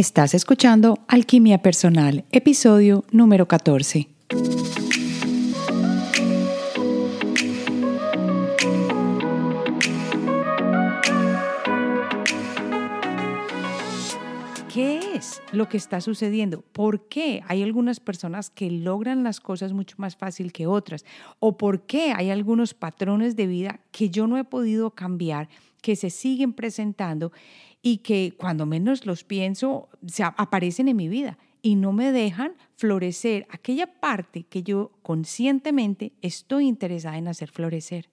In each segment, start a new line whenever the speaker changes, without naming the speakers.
Estás escuchando Alquimia Personal, episodio número 14. ¿Qué es lo que está sucediendo? ¿Por qué hay algunas personas que logran las cosas mucho más fácil que otras? ¿O por qué hay algunos patrones de vida que yo no he podido cambiar, que se siguen presentando y que cuando menos los pienso se aparecen en mi vida y no me dejan florecer aquella parte que yo conscientemente estoy interesada en hacer florecer?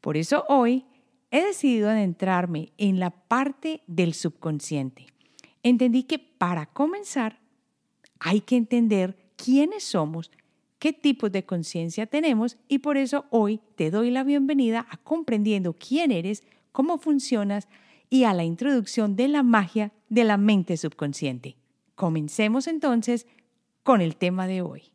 Por eso hoy he decidido adentrarme en la parte del subconsciente entendí que para comenzar hay que entender quiénes somos, qué tipos de conciencia tenemos y por eso hoy te doy la bienvenida a comprendiendo quién eres, cómo funcionas y a la introducción de la magia de la mente subconsciente. Comencemos entonces con el tema de hoy.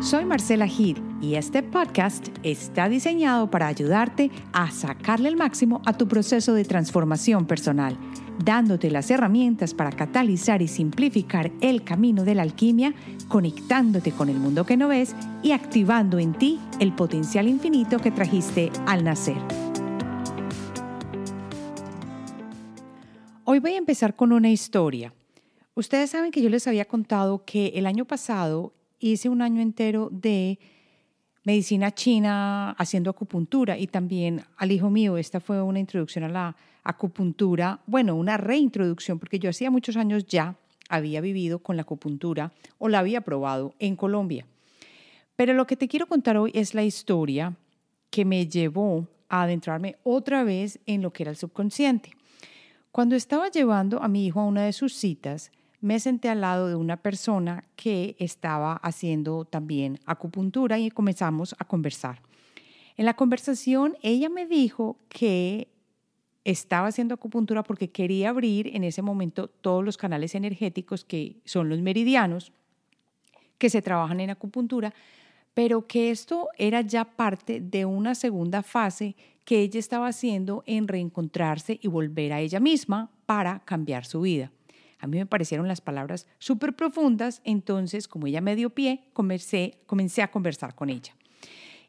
Soy Marcela Gid y este podcast está diseñado para ayudarte a sacarle el máximo a tu proceso de transformación personal, dándote las herramientas para catalizar y simplificar el camino de la alquimia, conectándote con el mundo que no ves y activando en ti el potencial infinito que trajiste al nacer. Hoy voy a empezar con una historia. Ustedes saben que yo les había contado que el año pasado hice un año entero de medicina china haciendo acupuntura y también al hijo mío, esta fue una introducción a la acupuntura, bueno, una reintroducción, porque yo hacía muchos años ya había vivido con la acupuntura o la había probado en Colombia. Pero lo que te quiero contar hoy es la historia que me llevó a adentrarme otra vez en lo que era el subconsciente. Cuando estaba llevando a mi hijo a una de sus citas, me senté al lado de una persona que estaba haciendo también acupuntura y comenzamos a conversar. En la conversación ella me dijo que estaba haciendo acupuntura porque quería abrir en ese momento todos los canales energéticos que son los meridianos que se trabajan en acupuntura, pero que esto era ya parte de una segunda fase que ella estaba haciendo en reencontrarse y volver a ella misma para cambiar su vida. A mí me parecieron las palabras súper profundas, entonces como ella me dio pie, comencé, comencé a conversar con ella.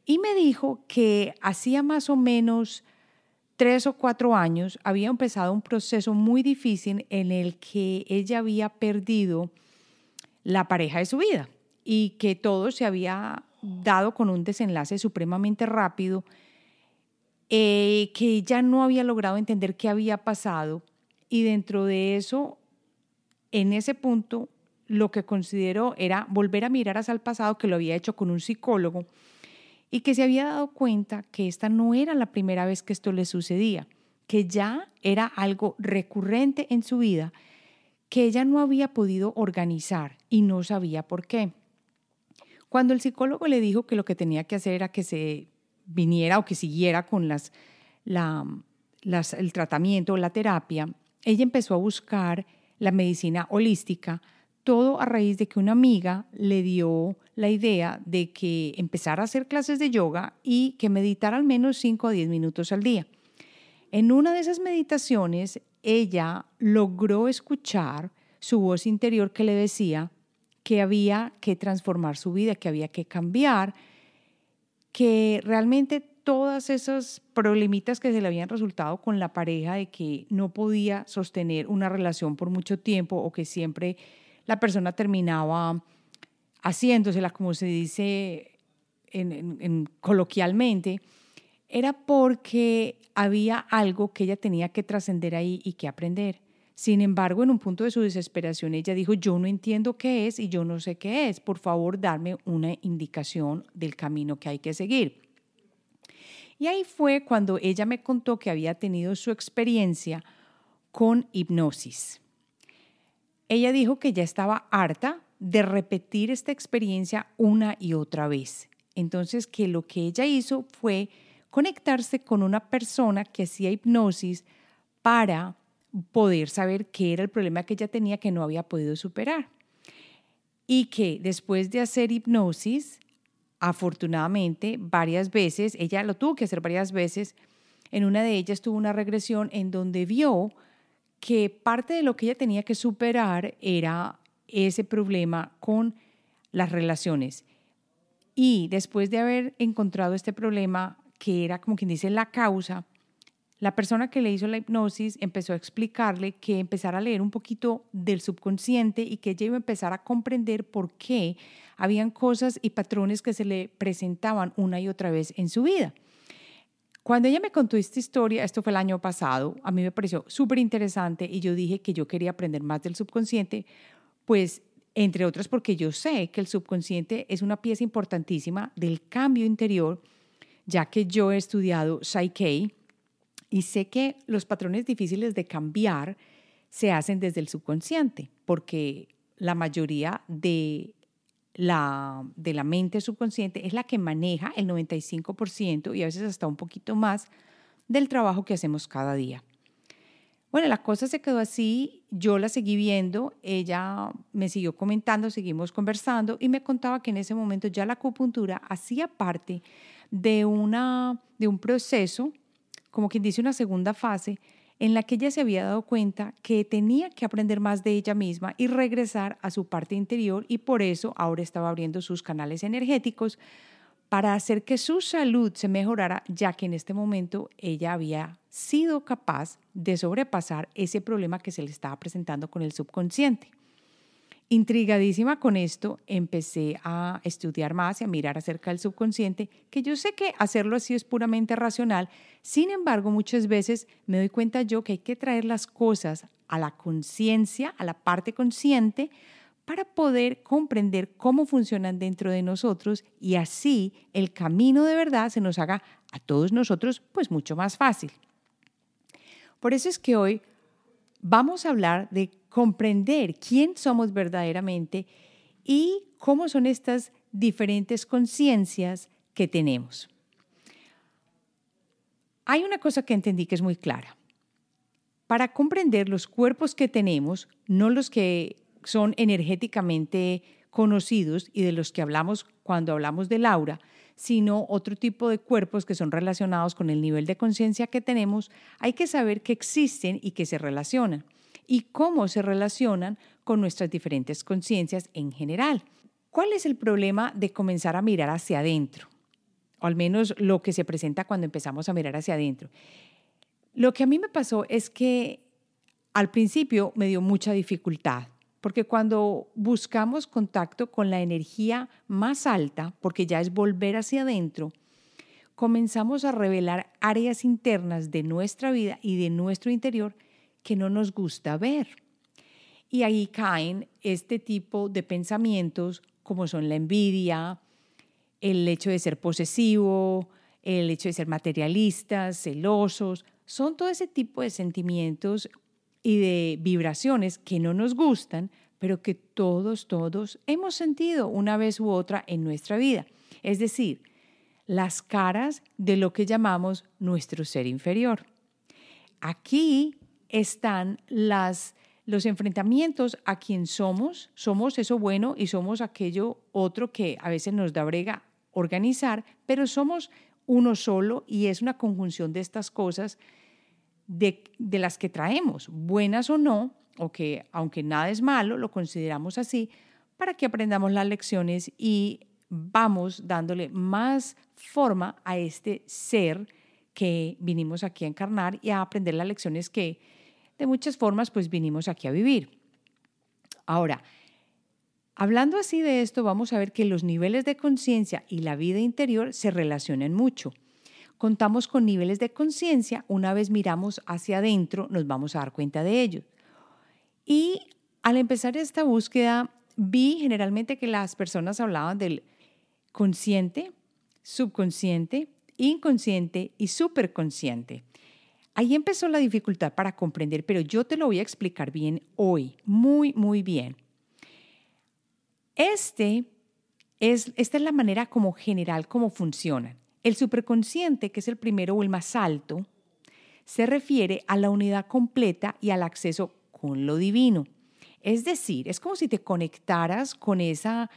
Y me dijo que hacía más o menos tres o cuatro años había empezado un proceso muy difícil en el que ella había perdido la pareja de su vida y que todo se había dado con un desenlace supremamente rápido, eh, que ella no había logrado entender qué había pasado y dentro de eso en ese punto lo que consideró era volver a mirar hacia el pasado que lo había hecho con un psicólogo y que se había dado cuenta que esta no era la primera vez que esto le sucedía, que ya era algo recurrente en su vida, que ella no había podido organizar y no sabía por qué. Cuando el psicólogo le dijo que lo que tenía que hacer era que se viniera o que siguiera con las, la, las, el tratamiento o la terapia, ella empezó a buscar la medicina holística, todo a raíz de que una amiga le dio la idea de que empezara a hacer clases de yoga y que meditara al menos 5 a 10 minutos al día. En una de esas meditaciones, ella logró escuchar su voz interior que le decía que había que transformar su vida, que había que cambiar, que realmente todas esas problemitas que se le habían resultado con la pareja de que no podía sostener una relación por mucho tiempo o que siempre la persona terminaba haciéndosela, como se dice en, coloquialmente, era porque había algo que ella tenía que trascender ahí y que aprender. Sin embargo, en un punto de su desesperación, ella dijo, yo no entiendo qué es y yo no sé qué es. Por favor, darme una indicación del camino que hay que seguir. Y ahí fue cuando ella me contó que había tenido su experiencia con hipnosis. Ella dijo que ya estaba harta de repetir esta experiencia una y otra vez. Entonces, que lo que ella hizo fue conectarse con una persona que hacía hipnosis para poder saber qué era el problema que ella tenía que no había podido superar. Y que después de hacer hipnosis, afortunadamente, varias veces, ella lo tuvo que hacer varias veces, en una de ellas tuvo una regresión en donde vio que parte de lo que ella tenía que superar era ese problema con las relaciones. Y después de haber encontrado este problema, que era como quien dice la causa, la persona que le hizo la hipnosis empezó a explicarle que empezara a leer un poquito del subconsciente y que ella iba a empezar a comprender por qué habían cosas y patrones que se le presentaban una y otra vez en su vida. Cuando ella me contó esta historia, esto fue el año pasado, a mí me pareció súper interesante y yo dije que yo quería aprender más del subconsciente, pues entre otras porque yo sé que el subconsciente es una pieza importantísima del cambio interior, ya que yo he estudiado Psyche, y sé que los patrones difíciles de cambiar se hacen desde el subconsciente, porque la mayoría de la, de la mente subconsciente es la que maneja el 95% y a veces hasta un poquito más del trabajo que hacemos cada día. Bueno, la cosa se quedó así, yo la seguí viendo, ella me siguió comentando, seguimos conversando y me contaba que en ese momento ya la acupuntura hacía parte de, una, de un proceso como quien dice una segunda fase, en la que ella se había dado cuenta que tenía que aprender más de ella misma y regresar a su parte interior y por eso ahora estaba abriendo sus canales energéticos para hacer que su salud se mejorara, ya que en este momento ella había sido capaz de sobrepasar ese problema que se le estaba presentando con el subconsciente. Intrigadísima con esto, empecé a estudiar más y a mirar acerca del subconsciente, que yo sé que hacerlo así es puramente racional, sin embargo muchas veces me doy cuenta yo que hay que traer las cosas a la conciencia, a la parte consciente, para poder comprender cómo funcionan dentro de nosotros y así el camino de verdad se nos haga a todos nosotros pues mucho más fácil. Por eso es que hoy vamos a hablar de comprender quién somos verdaderamente y cómo son estas diferentes conciencias que tenemos. Hay una cosa que entendí que es muy clara. Para comprender los cuerpos que tenemos, no los que son energéticamente conocidos y de los que hablamos cuando hablamos del aura, sino otro tipo de cuerpos que son relacionados con el nivel de conciencia que tenemos, hay que saber que existen y que se relacionan y cómo se relacionan con nuestras diferentes conciencias en general. ¿Cuál es el problema de comenzar a mirar hacia adentro? O al menos lo que se presenta cuando empezamos a mirar hacia adentro. Lo que a mí me pasó es que al principio me dio mucha dificultad, porque cuando buscamos contacto con la energía más alta, porque ya es volver hacia adentro, comenzamos a revelar áreas internas de nuestra vida y de nuestro interior que no nos gusta ver. Y ahí caen este tipo de pensamientos como son la envidia, el hecho de ser posesivo, el hecho de ser materialistas, celosos, son todo ese tipo de sentimientos y de vibraciones que no nos gustan, pero que todos, todos hemos sentido una vez u otra en nuestra vida. Es decir, las caras de lo que llamamos nuestro ser inferior. Aquí están las, los enfrentamientos a quien somos, somos eso bueno y somos aquello otro que a veces nos da brega organizar, pero somos uno solo y es una conjunción de estas cosas de, de las que traemos, buenas o no, o que aunque nada es malo, lo consideramos así, para que aprendamos las lecciones y vamos dándole más forma a este ser que vinimos aquí a encarnar y a aprender las lecciones que de muchas formas pues vinimos aquí a vivir. Ahora, hablando así de esto, vamos a ver que los niveles de conciencia y la vida interior se relacionan mucho. Contamos con niveles de conciencia, una vez miramos hacia adentro nos vamos a dar cuenta de ello. Y al empezar esta búsqueda, vi generalmente que las personas hablaban del consciente, subconsciente, inconsciente y superconsciente. Ahí empezó la dificultad para comprender, pero yo te lo voy a explicar bien hoy, muy, muy bien. Este es, esta es la manera como general como funcionan. El superconsciente, que es el primero o el más alto, se refiere a la unidad completa y al acceso con lo divino. Es decir, es como si te conectaras con esa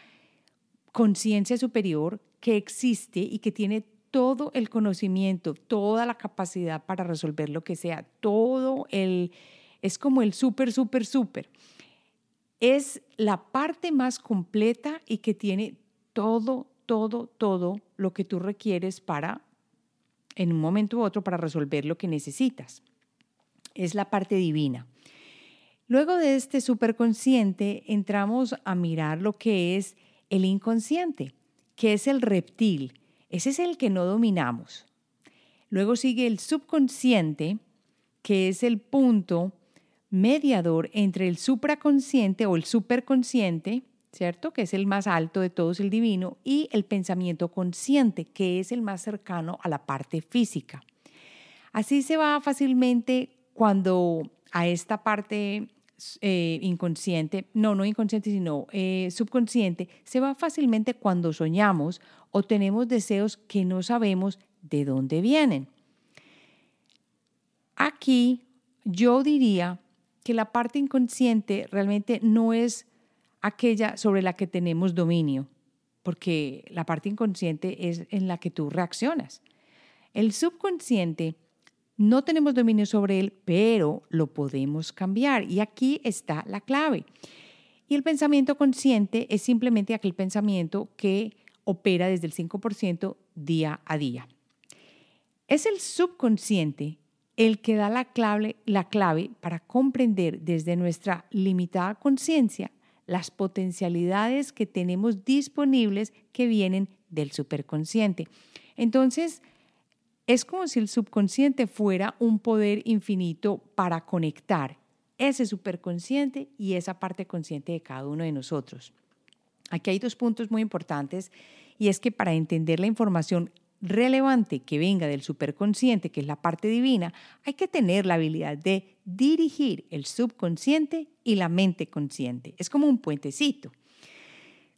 conciencia superior que existe y que tiene todo el conocimiento, toda la capacidad para resolver lo que sea, todo el, es como el súper, súper, súper. Es la parte más completa y que tiene todo, todo, todo lo que tú requieres para, en un momento u otro, para resolver lo que necesitas. Es la parte divina. Luego de este superconsciente entramos a mirar lo que es el inconsciente, que es el reptil. Ese es el que no dominamos. Luego sigue el subconsciente, que es el punto mediador entre el supraconsciente o el superconsciente, ¿cierto? Que es el más alto de todos, el divino, y el pensamiento consciente, que es el más cercano a la parte física. Así se va fácilmente cuando a esta parte eh, inconsciente, no, no inconsciente, sino eh, subconsciente, se va fácilmente cuando soñamos o tenemos deseos que no sabemos de dónde vienen. Aquí yo diría que la parte inconsciente realmente no es aquella sobre la que tenemos dominio, porque la parte inconsciente es en la que tú reaccionas. El subconsciente no tenemos dominio sobre él, pero lo podemos cambiar y aquí está la clave. Y el pensamiento consciente es simplemente aquel pensamiento que opera desde el 5% día a día. Es el subconsciente el que da la clave, la clave para comprender desde nuestra limitada conciencia las potencialidades que tenemos disponibles que vienen del superconsciente. Entonces, es como si el subconsciente fuera un poder infinito para conectar ese superconsciente y esa parte consciente de cada uno de nosotros. Aquí hay dos puntos muy importantes y es que para entender la información relevante que venga del superconsciente, que es la parte divina, hay que tener la habilidad de dirigir el subconsciente y la mente consciente. Es como un puentecito.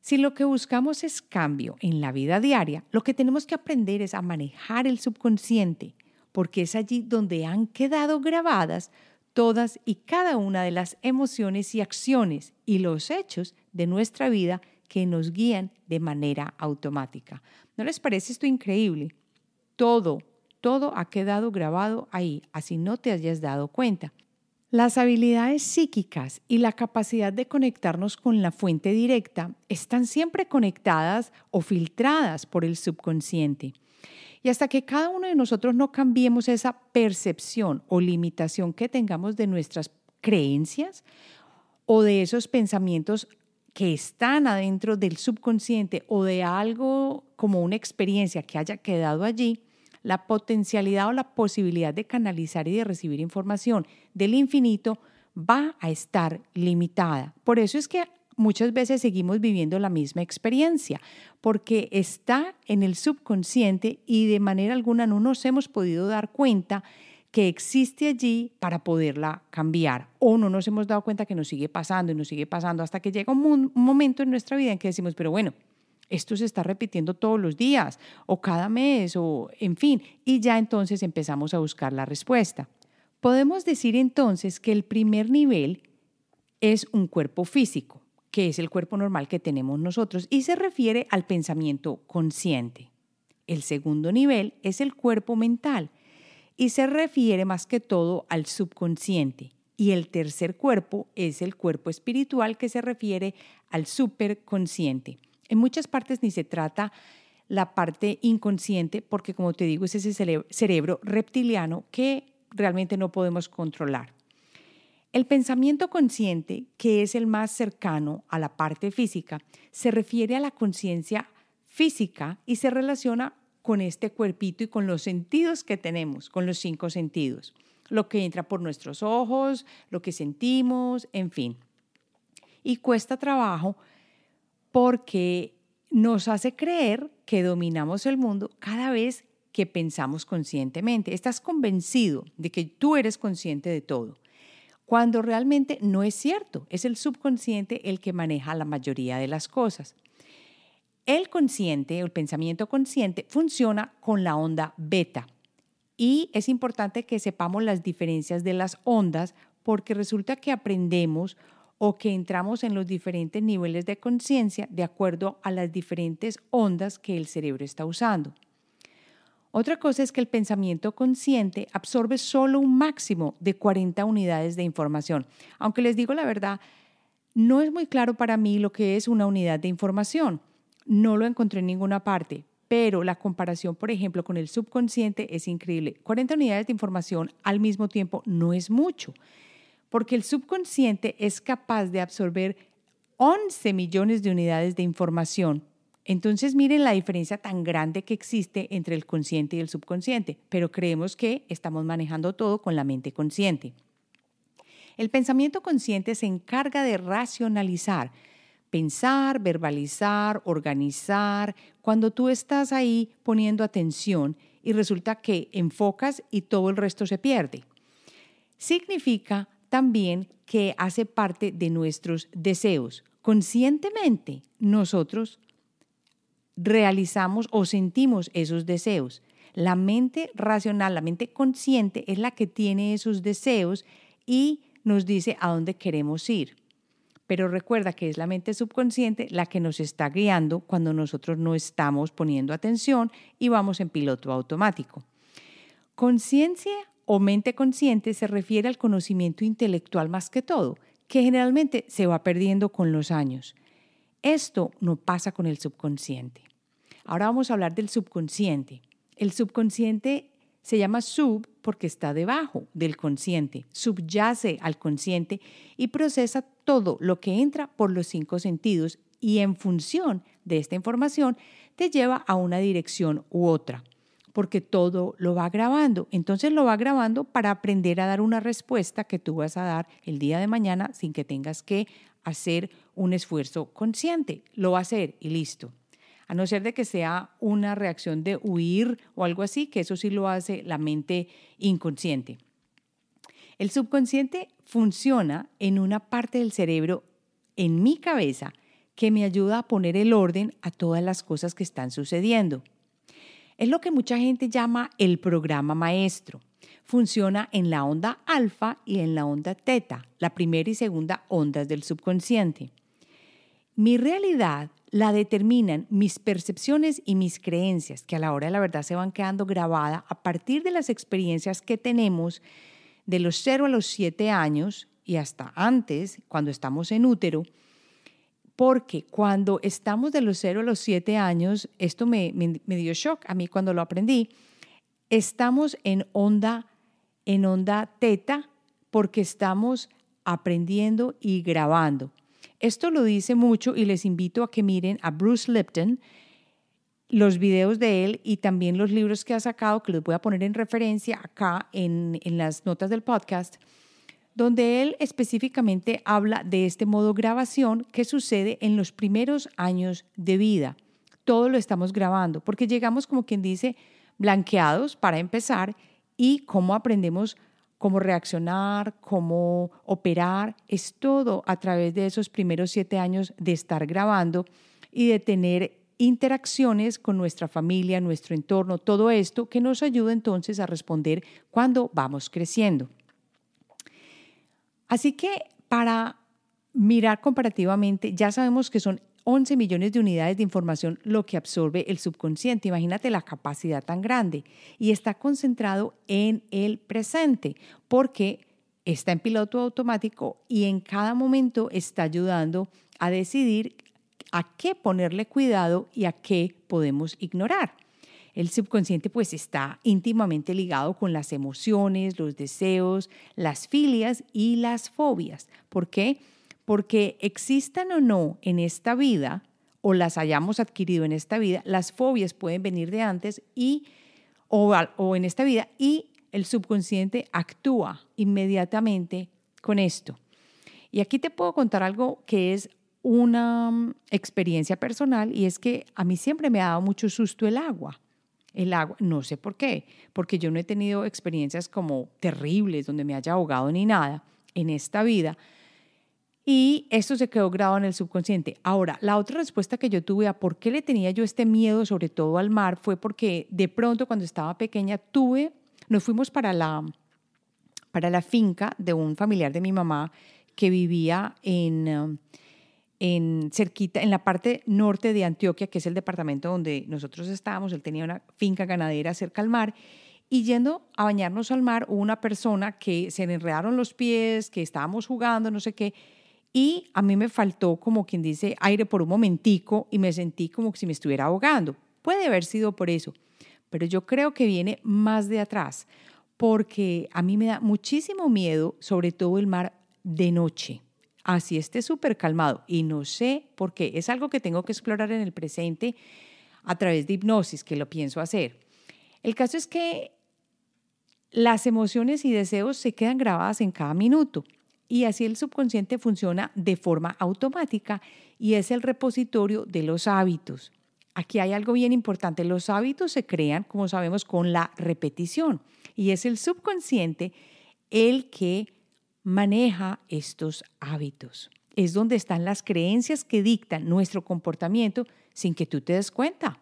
Si lo que buscamos es cambio en la vida diaria, lo que tenemos que aprender es a manejar el subconsciente, porque es allí donde han quedado grabadas todas y cada una de las emociones y acciones y los hechos de nuestra vida que nos guían de manera automática. ¿No les parece esto increíble? Todo, todo ha quedado grabado ahí, así no te hayas dado cuenta. Las habilidades psíquicas y la capacidad de conectarnos con la fuente directa están siempre conectadas o filtradas por el subconsciente. Y hasta que cada uno de nosotros no cambiemos esa percepción o limitación que tengamos de nuestras creencias o de esos pensamientos que están adentro del subconsciente o de algo como una experiencia que haya quedado allí, la potencialidad o la posibilidad de canalizar y de recibir información del infinito va a estar limitada. Por eso es que muchas veces seguimos viviendo la misma experiencia, porque está en el subconsciente y de manera alguna no nos hemos podido dar cuenta que existe allí para poderla cambiar. O no nos hemos dado cuenta que nos sigue pasando y nos sigue pasando hasta que llega un, momento en nuestra vida en que decimos, pero bueno, esto se está repitiendo todos los días o cada mes o en fin, y ya entonces empezamos a buscar la respuesta. Podemos decir entonces que el primer nivel es un cuerpo físico, que es el cuerpo normal que tenemos nosotros y se refiere al pensamiento consciente. El segundo nivel es el cuerpo mental, y se refiere más que todo al subconsciente. Y el tercer cuerpo es el cuerpo espiritual que se refiere al superconsciente. En muchas partes ni se trata la parte inconsciente porque, como te digo, es ese cerebro reptiliano que realmente no podemos controlar. El pensamiento consciente, que es el más cercano a la parte física, se refiere a la conciencia física y se relaciona con este cuerpito y con los sentidos que tenemos, con los cinco sentidos. Lo que entra por nuestros ojos, lo que sentimos, en fin. Y cuesta trabajo porque nos hace creer que dominamos el mundo cada vez que pensamos conscientemente. Estás convencido de que tú eres consciente de todo, cuando realmente no es cierto. Es el subconsciente el que maneja la mayoría de las cosas. El consciente, el pensamiento consciente, funciona con la onda beta. Y es importante que sepamos las diferencias de las ondas porque resulta que aprendemos o que entramos en los diferentes niveles de conciencia de acuerdo a las diferentes ondas que el cerebro está usando. Otra cosa es que el pensamiento consciente absorbe solo un máximo de 40 unidades de información. Aunque les digo la verdad, no es muy claro para mí lo que es una unidad de información. No lo encontré en ninguna parte, pero la comparación, por ejemplo, con el subconsciente es increíble. 40 unidades de información al mismo tiempo no es mucho, porque el subconsciente es capaz de absorber 11 millones de unidades de información entonces miren la diferencia tan grande que existe entre el consciente y el subconsciente, pero creemos que estamos manejando todo con la mente consciente. El pensamiento consciente se encarga de racionalizar, pensar, verbalizar, organizar, cuando tú estás ahí poniendo atención y resulta que enfocas y todo el resto se pierde. Significa también que hace parte de nuestros deseos. Conscientemente nosotros realizamos o sentimos esos deseos. La mente racional, la mente consciente es la que tiene esos deseos y nos dice a dónde queremos ir. Pero recuerda que es la mente subconsciente la que nos está guiando cuando nosotros no estamos poniendo atención y vamos en piloto automático. Conciencia o mente consciente se refiere al conocimiento intelectual más que todo, que generalmente se va perdiendo con los años. Esto no pasa con el subconsciente. Ahora vamos a hablar del subconsciente. El subconsciente se llama sub porque está debajo del consciente, subyace al consciente y procesa todo lo que entra por los cinco sentidos y en función de esta información te lleva a una dirección u otra, porque todo lo va grabando. Entonces lo va grabando para aprender a dar una respuesta que tú vas a dar el día de mañana sin que tengas que hacer un esfuerzo consciente. Lo va a hacer y listo a no ser de que sea una reacción de huir o algo así, que eso sí lo hace la mente inconsciente. El subconsciente funciona en una parte del cerebro, en mi cabeza, que me ayuda a poner el orden a todas las cosas que están sucediendo. Es lo que mucha gente llama el programa maestro. Funciona en la onda alfa y en la onda teta, la primera y segunda ondas del subconsciente. Mi realidad la determinan mis percepciones y mis creencias, que a la hora de la verdad se van quedando grabadas a partir de las experiencias que tenemos de los 0 a los 7 años y hasta antes, cuando estamos en útero, porque cuando estamos de los 0 a los 7 años, esto me, me, dio shock a mí cuando lo aprendí, estamos en onda, en onda teta porque estamos aprendiendo y grabando. Esto lo dice mucho y les invito a que miren a Bruce Lipton, los videos de él y también los libros que ha sacado, que los voy a poner en referencia acá en, en las notas del podcast, donde él específicamente habla de este modo grabación que sucede en los primeros años de vida. Todo lo estamos grabando, porque llegamos como quien dice blanqueados para empezar y cómo aprendemos cómo reaccionar, cómo operar, es todo a través de esos primeros siete años de estar grabando y de tener interacciones con nuestra familia, nuestro entorno, todo esto que nos ayuda entonces a responder cuando vamos creciendo. Así que para mirar comparativamente, ya sabemos que son 11 millones de unidades de información lo que absorbe el subconsciente. Imagínate la capacidad tan grande. Y está concentrado en el presente, porque está en piloto automático y en cada momento está ayudando a decidir a qué ponerle cuidado y a qué podemos ignorar. El subconsciente pues está íntimamente ligado con las emociones, los deseos, las filias y las fobias. ¿Por qué? porque existan o no en esta vida, o las hayamos adquirido en esta vida, las fobias pueden venir de antes y, o, en esta vida y el subconsciente actúa inmediatamente con esto. Y aquí te puedo contar algo que es una mm, experiencia personal y es que a mí siempre me ha dado mucho susto el agua. El agua, no sé por qué, porque yo no he tenido experiencias como terribles donde me haya ahogado ni nada en esta vida, y esto se quedó grabado en el subconsciente. Ahora, la otra respuesta que yo tuve a por qué le tenía yo este miedo, sobre todo al mar, fue porque de pronto cuando estaba pequeña tuve, nos fuimos para la, para la finca de un familiar de mi mamá que vivía en, en cerquita, en la parte norte de Antioquia, que es el departamento donde nosotros estábamos. Él tenía una finca ganadera cerca al mar. Y yendo a bañarnos al mar, hubo una persona que se le enredaron los pies, que estábamos jugando, no sé qué. Y a mí me faltó, como quien dice, aire por un momentico y me sentí como si me estuviera ahogando. Puede haber sido por eso, pero yo creo que viene más de atrás, porque a mí me da muchísimo miedo, sobre todo el mar de noche así esté súper calmado y no sé por qué. Es algo que tengo que explorar en el presente a través de hipnosis, que lo pienso hacer. El caso es que las emociones y deseos se quedan grabadas en cada minuto y así el subconsciente funciona de forma automática y es el repositorio de los hábitos. Aquí hay algo bien importante. Los hábitos se crean, como sabemos, con la repetición y es el subconsciente el que maneja estos hábitos. Es donde están las creencias que dictan nuestro comportamiento sin que tú te des cuenta.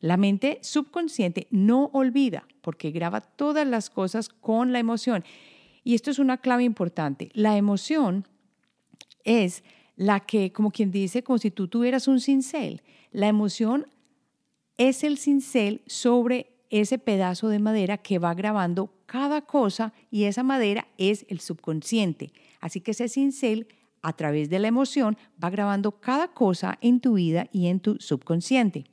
La mente subconsciente no olvida porque graba todas las cosas con la emoción. Y esto es una clave importante. La emoción es la que, como quien dice, como si tú tuvieras un cincel. La emoción es el cincel sobre ese pedazo de madera que va grabando cada cosa y esa madera es el subconsciente. Así que ese cincel, a través de la emoción, va grabando cada cosa en tu vida y en tu subconsciente.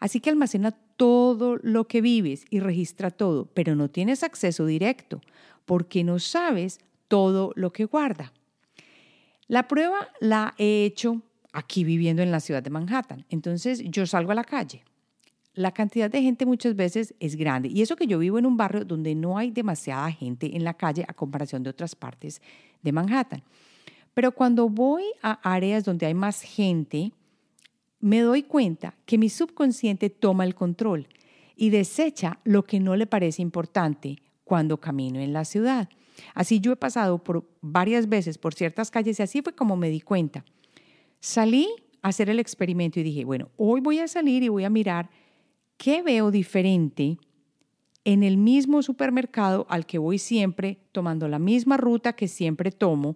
Así que almacena todo lo que vives y registra todo, pero no tienes acceso directo porque no sabes todo lo que guarda. La prueba la he hecho aquí viviendo en la ciudad de Manhattan. Entonces yo salgo a la calle la cantidad de gente muchas veces es grande. Y eso que yo vivo en un barrio donde no hay demasiada gente en la calle a comparación de otras partes de Manhattan. Pero cuando voy a áreas donde hay más gente, me doy cuenta que mi subconsciente toma el control y desecha lo que no le parece importante cuando camino en la ciudad. Así yo he pasado por varias veces por ciertas calles y así fue como me di cuenta. Salí a hacer el experimento y dije, bueno, hoy voy a salir y voy a mirar ¿qué veo diferente en el mismo supermercado al que voy siempre, tomando la misma ruta que siempre tomo?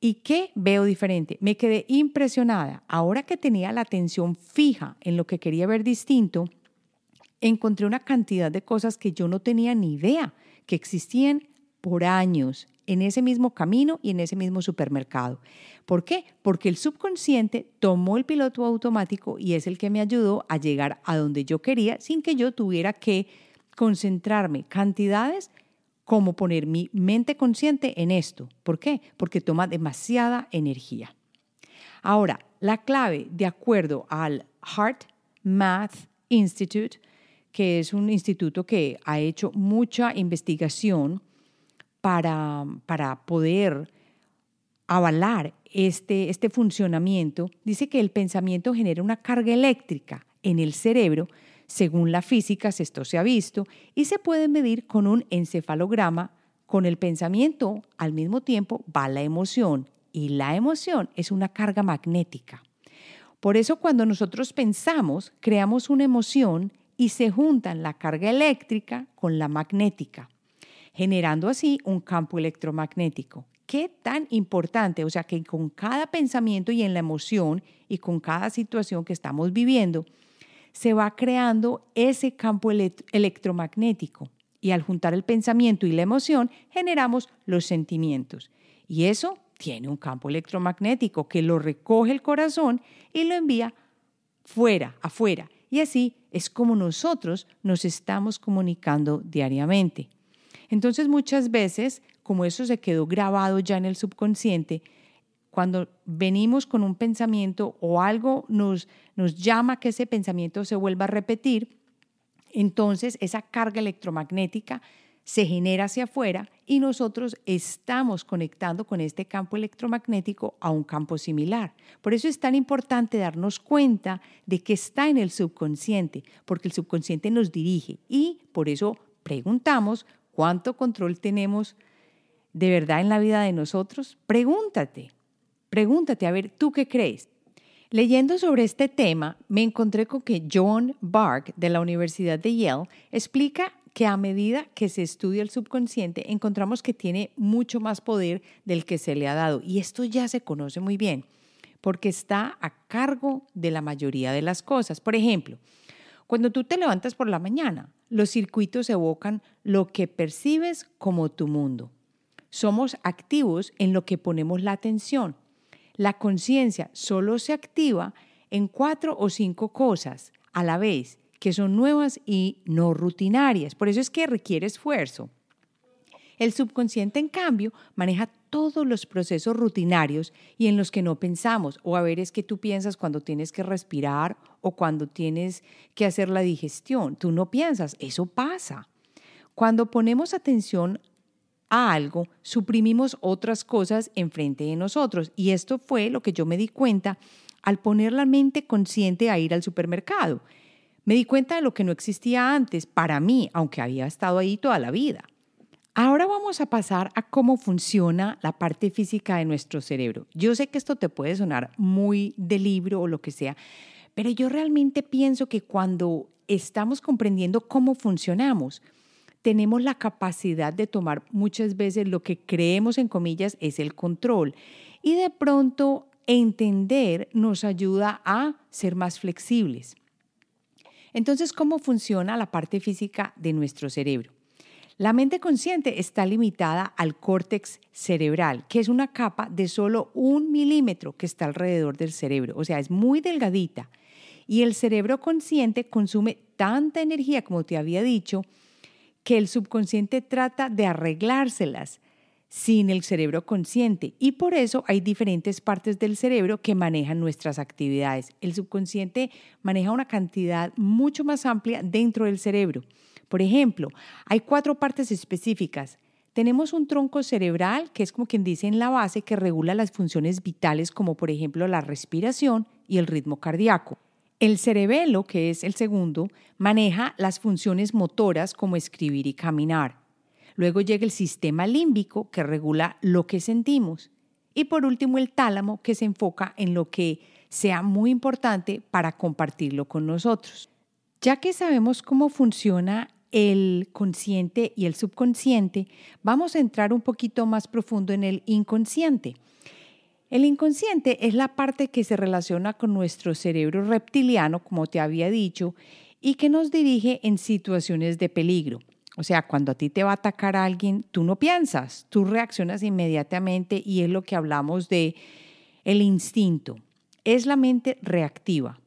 ¿Y qué veo diferente? Me quedé impresionada. Ahora que tenía la atención fija en lo que quería ver distinto, encontré una cantidad de cosas que yo no tenía ni idea que existían por años en ese mismo camino y en ese mismo supermercado. ¿Por qué? Porque el subconsciente tomó el piloto automático y es el que me ayudó a llegar a donde yo quería sin que yo tuviera que concentrarme cantidades como poner mi mente consciente en esto. ¿Por qué? Porque toma demasiada energía. Ahora, la clave, de acuerdo al Heart Math Institute, que es un instituto que ha hecho mucha investigación para, para poder avalar este, este funcionamiento, dice que el pensamiento genera una carga eléctrica en el cerebro, según la física, esto se ha visto, y se puede medir con un encefalograma. Con el pensamiento, al mismo tiempo, va la emoción, y la emoción es una carga magnética. Por eso cuando nosotros pensamos, creamos una emoción y se juntan la carga eléctrica con la magnética generando así un campo electromagnético. ¿Qué tan importante? O sea, que con cada pensamiento y en la emoción y con cada situación que estamos viviendo, se va creando ese campo electromagnético. Y al juntar el pensamiento y la emoción, generamos los sentimientos. Y eso tiene un campo electromagnético que lo recoge el corazón y lo envía fuera, afuera. Y así es como nosotros nos estamos comunicando diariamente. Entonces muchas veces, como eso se quedó grabado ya en el subconsciente, cuando venimos con un pensamiento o algo nos, nos llama que ese pensamiento se vuelva a repetir, entonces esa carga electromagnética se genera hacia afuera y nosotros estamos conectando con este campo electromagnético a un campo similar. Por eso es tan importante darnos cuenta de que está en el subconsciente, porque el subconsciente nos dirige y por eso preguntamos ¿Cuánto control tenemos de verdad en la vida de nosotros? Pregúntate, pregúntate, a ver, ¿tú qué crees? Leyendo sobre este tema, me encontré con que John Bark de la Universidad de Yale explica que a medida que se estudia el subconsciente, encontramos que tiene mucho más poder del que se le ha dado. Y esto ya se conoce muy bien. porque está a cargo de la mayoría de las cosas. Por ejemplo, cuando tú te levantas por la mañana, los circuitos evocan lo que percibes como tu mundo. Somos activos en lo que ponemos la atención. La conciencia solo se activa en cuatro o cinco cosas a la vez que son nuevas y no rutinarias. Por eso es que requiere esfuerzo. El subconsciente, en cambio, maneja todos los procesos rutinarios y en los que no pensamos. O a ver, es que tú piensas cuando tienes que respirar o cuando tienes que hacer la digestión. Tú no piensas, eso pasa. Cuando ponemos atención a algo, suprimimos otras cosas enfrente de nosotros. Y esto fue lo que yo me di cuenta al poner la mente consciente a ir al supermercado. Me di cuenta de lo que no existía antes para mí, aunque había estado ahí toda la vida. Ahora vamos a pasar a cómo funciona la parte física de nuestro cerebro. Yo sé que esto te puede sonar muy de libro o lo que sea, pero yo realmente pienso que cuando estamos comprendiendo cómo funcionamos, tenemos la capacidad de tomar muchas veces lo que creemos en comillas es el control y de pronto entender nos ayuda a ser más flexibles. Entonces, ¿cómo funciona la parte física de nuestro cerebro? La mente consciente está limitada al córtex cerebral, que es una capa de solo un milímetro que está alrededor del cerebro, o sea, es muy delgadita. Y el cerebro consciente consume tanta energía, como te había dicho, que el subconsciente trata de arreglárselas sin el cerebro consciente y por eso hay diferentes partes del cerebro que manejan nuestras actividades. El subconsciente maneja una cantidad mucho más amplia dentro del cerebro. Por ejemplo, hay cuatro partes específicas. Tenemos un tronco cerebral, que es como quien dice en la base, que regula las funciones vitales como por ejemplo la respiración y el ritmo cardíaco. El cerebelo, que es el segundo, maneja las funciones motoras como escribir y caminar. Luego llega el sistema límbico que regula lo que sentimos. Y por último el tálamo que se enfoca en lo que sea muy importante para compartirlo con nosotros. Ya que sabemos cómo funciona el consciente y el subconsciente, vamos a entrar un poquito más profundo en el inconsciente. El inconsciente es la parte que se relaciona con nuestro cerebro reptiliano, como te había dicho, y que nos dirige en situaciones de peligro. O sea, cuando a ti te va a atacar alguien, tú no piensas, tú reaccionas inmediatamente y es lo que hablamos de el instinto. Es la mente reactiva.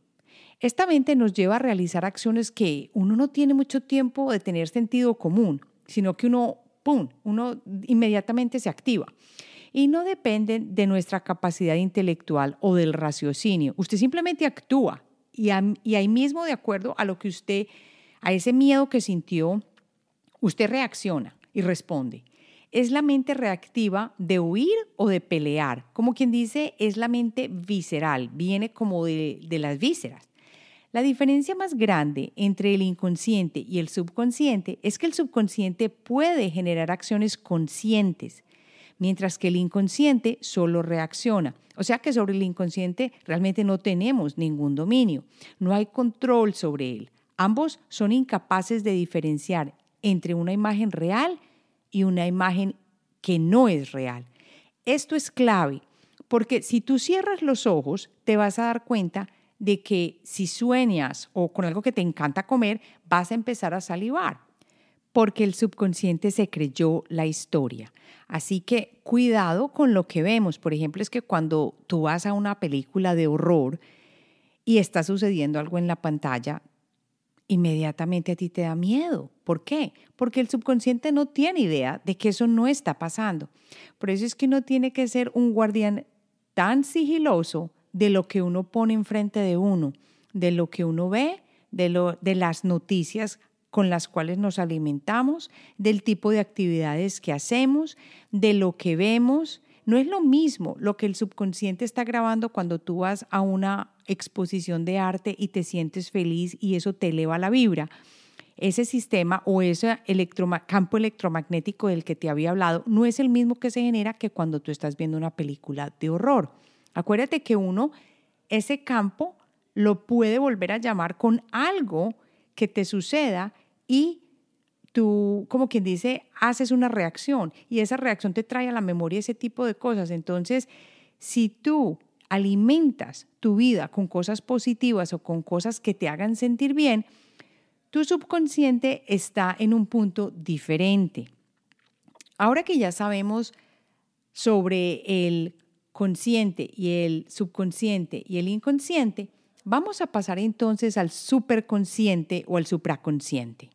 Esta mente nos lleva a realizar acciones que uno no tiene mucho tiempo de tener sentido común, sino que uno, ¡pum!, uno inmediatamente se activa. Y no dependen de nuestra capacidad intelectual o del raciocinio. Usted simplemente actúa y, ahí mismo de acuerdo a lo que usted, a ese miedo que sintió, Usted reacciona y responde. Es la mente reactiva de huir o de pelear. Como quien dice, es la mente visceral, viene como de las vísceras. La diferencia más grande entre el inconsciente y el subconsciente es que el subconsciente puede generar acciones conscientes, mientras que el inconsciente solo reacciona. O sea que sobre el inconsciente realmente no tenemos ningún dominio, no hay control sobre él. Ambos son incapaces de diferenciar entre una imagen real y una imagen que no es real. Esto es clave, porque si tú cierras los ojos, te vas a dar cuenta de que si sueñas o con algo que te encanta comer, vas a empezar a salivar, porque el subconsciente se creyó la historia. Así que cuidado con lo que vemos. Por ejemplo, es que cuando tú vas a una película de horror y está sucediendo algo en la pantalla, inmediatamente a ti te da miedo. ¿Por qué? Porque el subconsciente no tiene idea de que eso no está pasando. Por eso es que uno tiene que ser un guardián tan sigiloso de lo que uno pone enfrente de uno, de lo que uno ve, de, lo, de las noticias con las cuales nos alimentamos, del tipo de actividades que hacemos, de lo que vemos, no es lo mismo lo que el subconsciente está grabando cuando tú vas a una exposición de arte y te sientes feliz y eso te eleva la vibra. Ese sistema o ese campo electromagnético del que te había hablado no es el mismo que se genera que cuando tú estás viendo una película de horror. Acuérdate que uno, ese campo lo puede volver a llamar con algo que te suceda y tú, como quien dice, haces una reacción y esa reacción te trae a la memoria ese tipo de cosas. Entonces, si tú alimentas tu vida con cosas positivas o con cosas que te hagan sentir bien, tu subconsciente está en un punto diferente. Ahora que ya sabemos sobre el consciente y el subconsciente y el inconsciente, vamos a pasar entonces al superconsciente o al supraconsciente.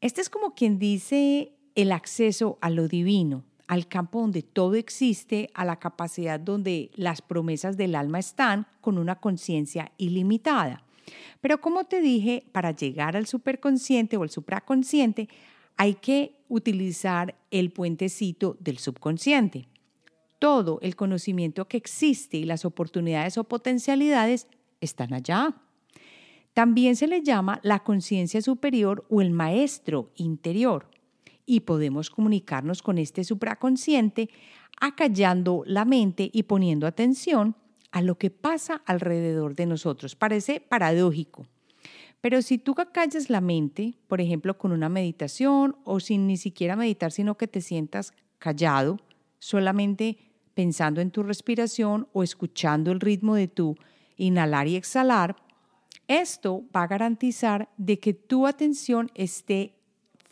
Este es como quien dice el acceso a lo divino, al campo donde todo existe, a la capacidad donde las promesas del alma están con una conciencia ilimitada. Pero como te dije, para llegar al superconsciente o al supraconsciente, hay que utilizar el puentecito del subconsciente. Todo el conocimiento que existe y las oportunidades o potencialidades están allá. También se le llama la conciencia superior o el maestro interior y podemos comunicarnos con este supraconsciente acallando la mente y poniendo atención a lo que pasa alrededor de nosotros. Parece paradójico, pero si tú acallas la mente, por ejemplo, con una meditación o sin ni siquiera meditar, sino que te sientas callado, solamente pensando en tu respiración o escuchando el ritmo de tu inhalar y exhalar, esto va a garantizar de que tu atención esté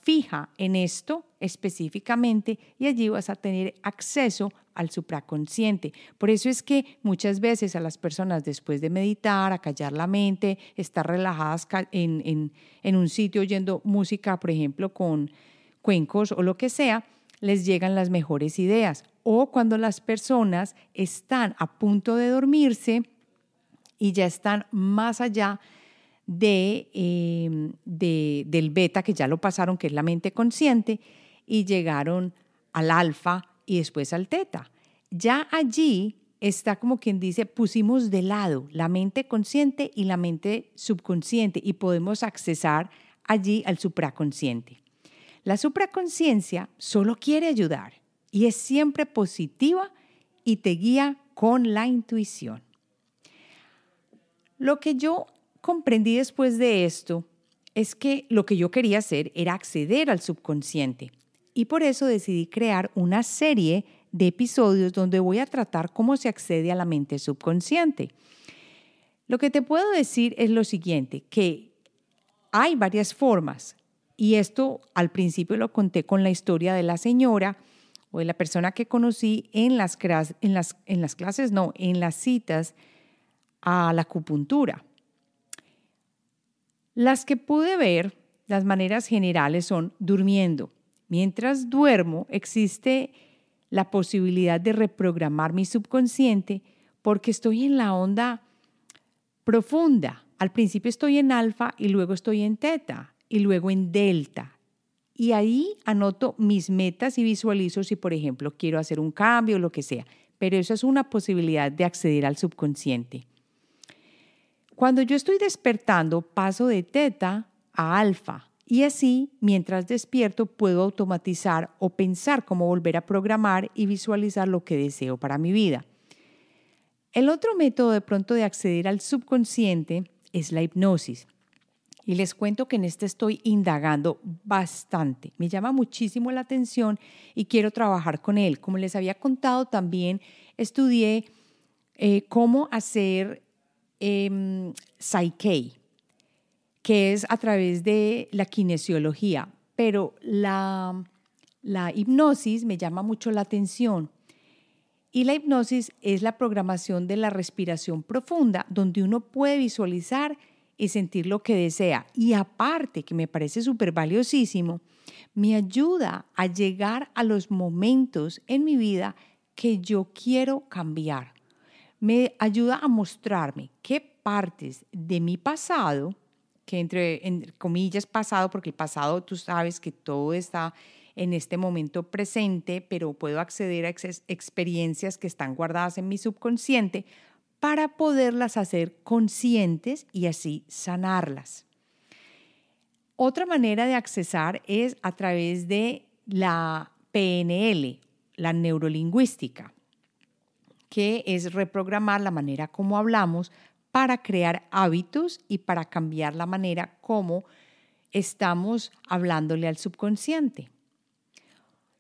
fija en esto específicamente y allí vas a tener acceso al supraconsciente. Por eso es que muchas veces a las personas después de meditar, a callar la mente, estar relajadas en, en un sitio oyendo música, por ejemplo, con cuencos o lo que sea, les llegan las mejores ideas. O cuando las personas están a punto de dormirse y ya están más allá Em, de, del beta, que ya lo pasaron, que es la mente consciente, y llegaron al alfa y después al teta. Ya allí está como quien dice, pusimos de lado la mente consciente y la mente subconsciente y podemos accesar allí al supraconsciente. La supraconciencia solo quiere ayudar y es siempre positiva y te guía con la intuición. Lo que yo comprendí después de esto es que lo que yo quería hacer era acceder al subconsciente y por eso decidí crear una serie de episodios donde voy a tratar cómo se accede a la mente subconsciente. Lo que te puedo decir es lo siguiente, que hay varias formas y esto al principio lo conté con la historia de la señora o de la persona que conocí en las, en las, en las clases, no, en las citas a la acupuntura. Las que pude ver, las maneras generales son durmiendo. Mientras duermo existe la posibilidad de reprogramar mi subconsciente porque estoy en la onda profunda. Al principio estoy en alfa y luego estoy en teta y luego en delta. Y ahí anoto mis metas y visualizo si, por ejemplo, quiero hacer un cambio o lo que sea. Pero eso es una posibilidad de acceder al subconsciente. Cuando yo estoy despertando, paso de teta a alfa y así, mientras despierto, puedo automatizar o pensar cómo volver a programar y visualizar lo que deseo para mi vida. El otro método de pronto de acceder al subconsciente es la hipnosis. Y les cuento que en este estoy indagando bastante. Me llama muchísimo la atención y quiero trabajar con él. Como les había contado, también estudié eh, cómo hacer eh, Psyche, que es a través de la kinesiología, pero la, la hipnosis me llama mucho la atención. Y la hipnosis es la programación de la respiración profunda, donde uno puede visualizar y sentir lo que desea. Y aparte, que me parece súper valiosísimo, me ayuda a llegar a los momentos en mi vida que yo quiero cambiar me ayuda a mostrarme qué partes de mi pasado, que entre, comillas pasado, porque el pasado tú sabes que todo está en este momento presente, pero puedo acceder a experiencias que están guardadas en mi subconsciente para poderlas hacer conscientes y así sanarlas. Otra manera de accesar es a través de la PNL, la neurolingüística que es reprogramar la manera como hablamos para crear hábitos y para cambiar la manera como estamos hablándole al subconsciente.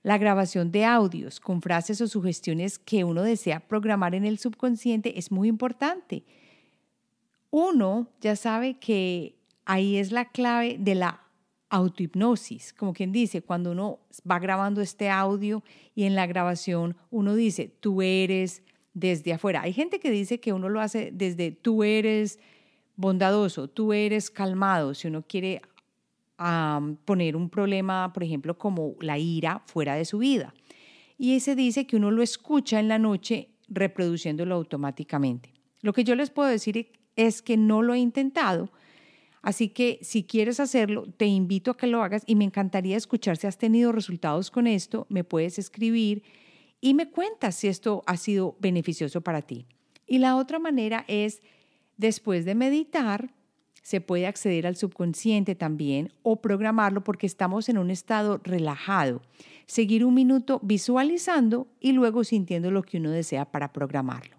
La grabación de audios con frases o sugestiones que uno desea programar en el subconsciente es muy importante. Uno ya sabe que ahí es la clave de la autohipnosis, como quien dice, cuando uno va grabando este audio y en la grabación uno dice, tú eres desde afuera. Hay gente que dice que uno lo hace desde tú eres bondadoso, tú eres calmado, si uno quiere poner un problema, por ejemplo, como la ira fuera de su vida. Y se dice que uno lo escucha en la noche reproduciéndolo automáticamente. Lo que yo les puedo decir es que no lo he intentado, así que si quieres hacerlo, te invito a que lo hagas y me encantaría escuchar si has tenido resultados con esto, me puedes escribir y me cuentas si esto ha sido beneficioso para ti. Y la otra manera es, después de meditar, se puede acceder al subconsciente también o programarlo porque estamos en un estado relajado. Seguir un minuto visualizando y luego sintiendo lo que uno desea para programarlo.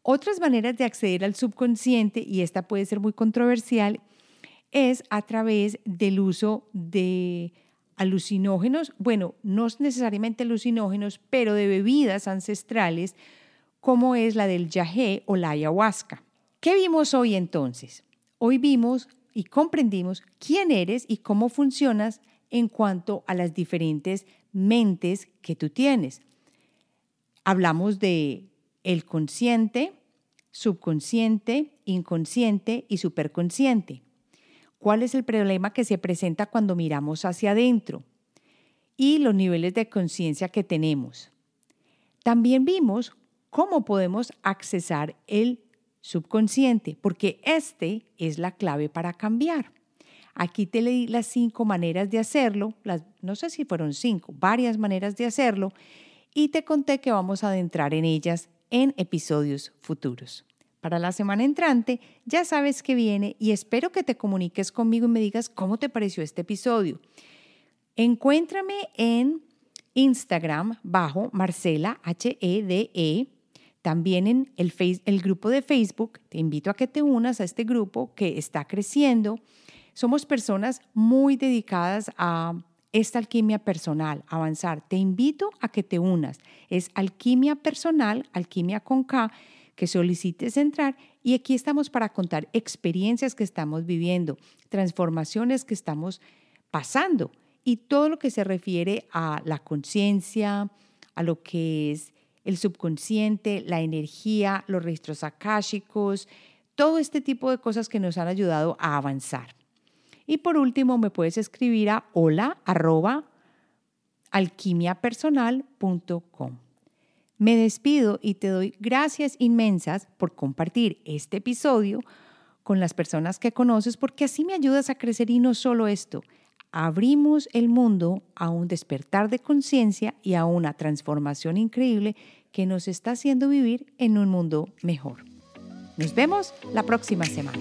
Otras maneras de acceder al subconsciente, y esta puede ser muy controversial, es a través del uso de alucinógenos, bueno, no necesariamente alucinógenos, pero de bebidas ancestrales como es la del yagé o la ayahuasca. ¿Qué vimos hoy entonces? Hoy vimos y comprendimos quién eres y cómo funcionas en cuanto a las diferentes mentes que tú tienes. Hablamos de el consciente, subconsciente, inconsciente y superconsciente. ¿Cuál es el problema que se presenta cuando miramos hacia adentro? Y los niveles de conciencia que tenemos. También vimos cómo podemos accesar el subconsciente, porque este es la clave para cambiar. Aquí te leí las cinco maneras de hacerlo, las, no sé si fueron cinco, varias maneras de hacerlo, y te conté que vamos a adentrar en ellas en episodios futuros. Para la semana entrante ya sabes que viene y espero que te comuniques conmigo y me digas cómo te pareció este episodio. Encuéntrame en Instagram bajo Marcela H-E-D-E. e también en el, grupo de Facebook, te invito a que te unas a este grupo que está creciendo. Somos personas muy dedicadas a esta alquimia personal, avanzar. Te invito a que te unas. Es alquimia personal, alquimia con K, que solicites entrar y aquí estamos para contar experiencias que estamos viviendo, transformaciones que estamos pasando y todo lo que se refiere a la conciencia, a lo que es el subconsciente, la energía, los registros akáshicos, todo este tipo de cosas que nos han ayudado a avanzar. Y por último, me puedes escribir a hola alquimiapersonal.com. Me despido y te doy gracias inmensas por compartir este episodio con las personas que conoces porque así me ayudas a crecer y no solo esto, abrimos el mundo a un despertar de conciencia y a una transformación increíble que nos está haciendo vivir en un mundo mejor. Nos vemos la próxima semana.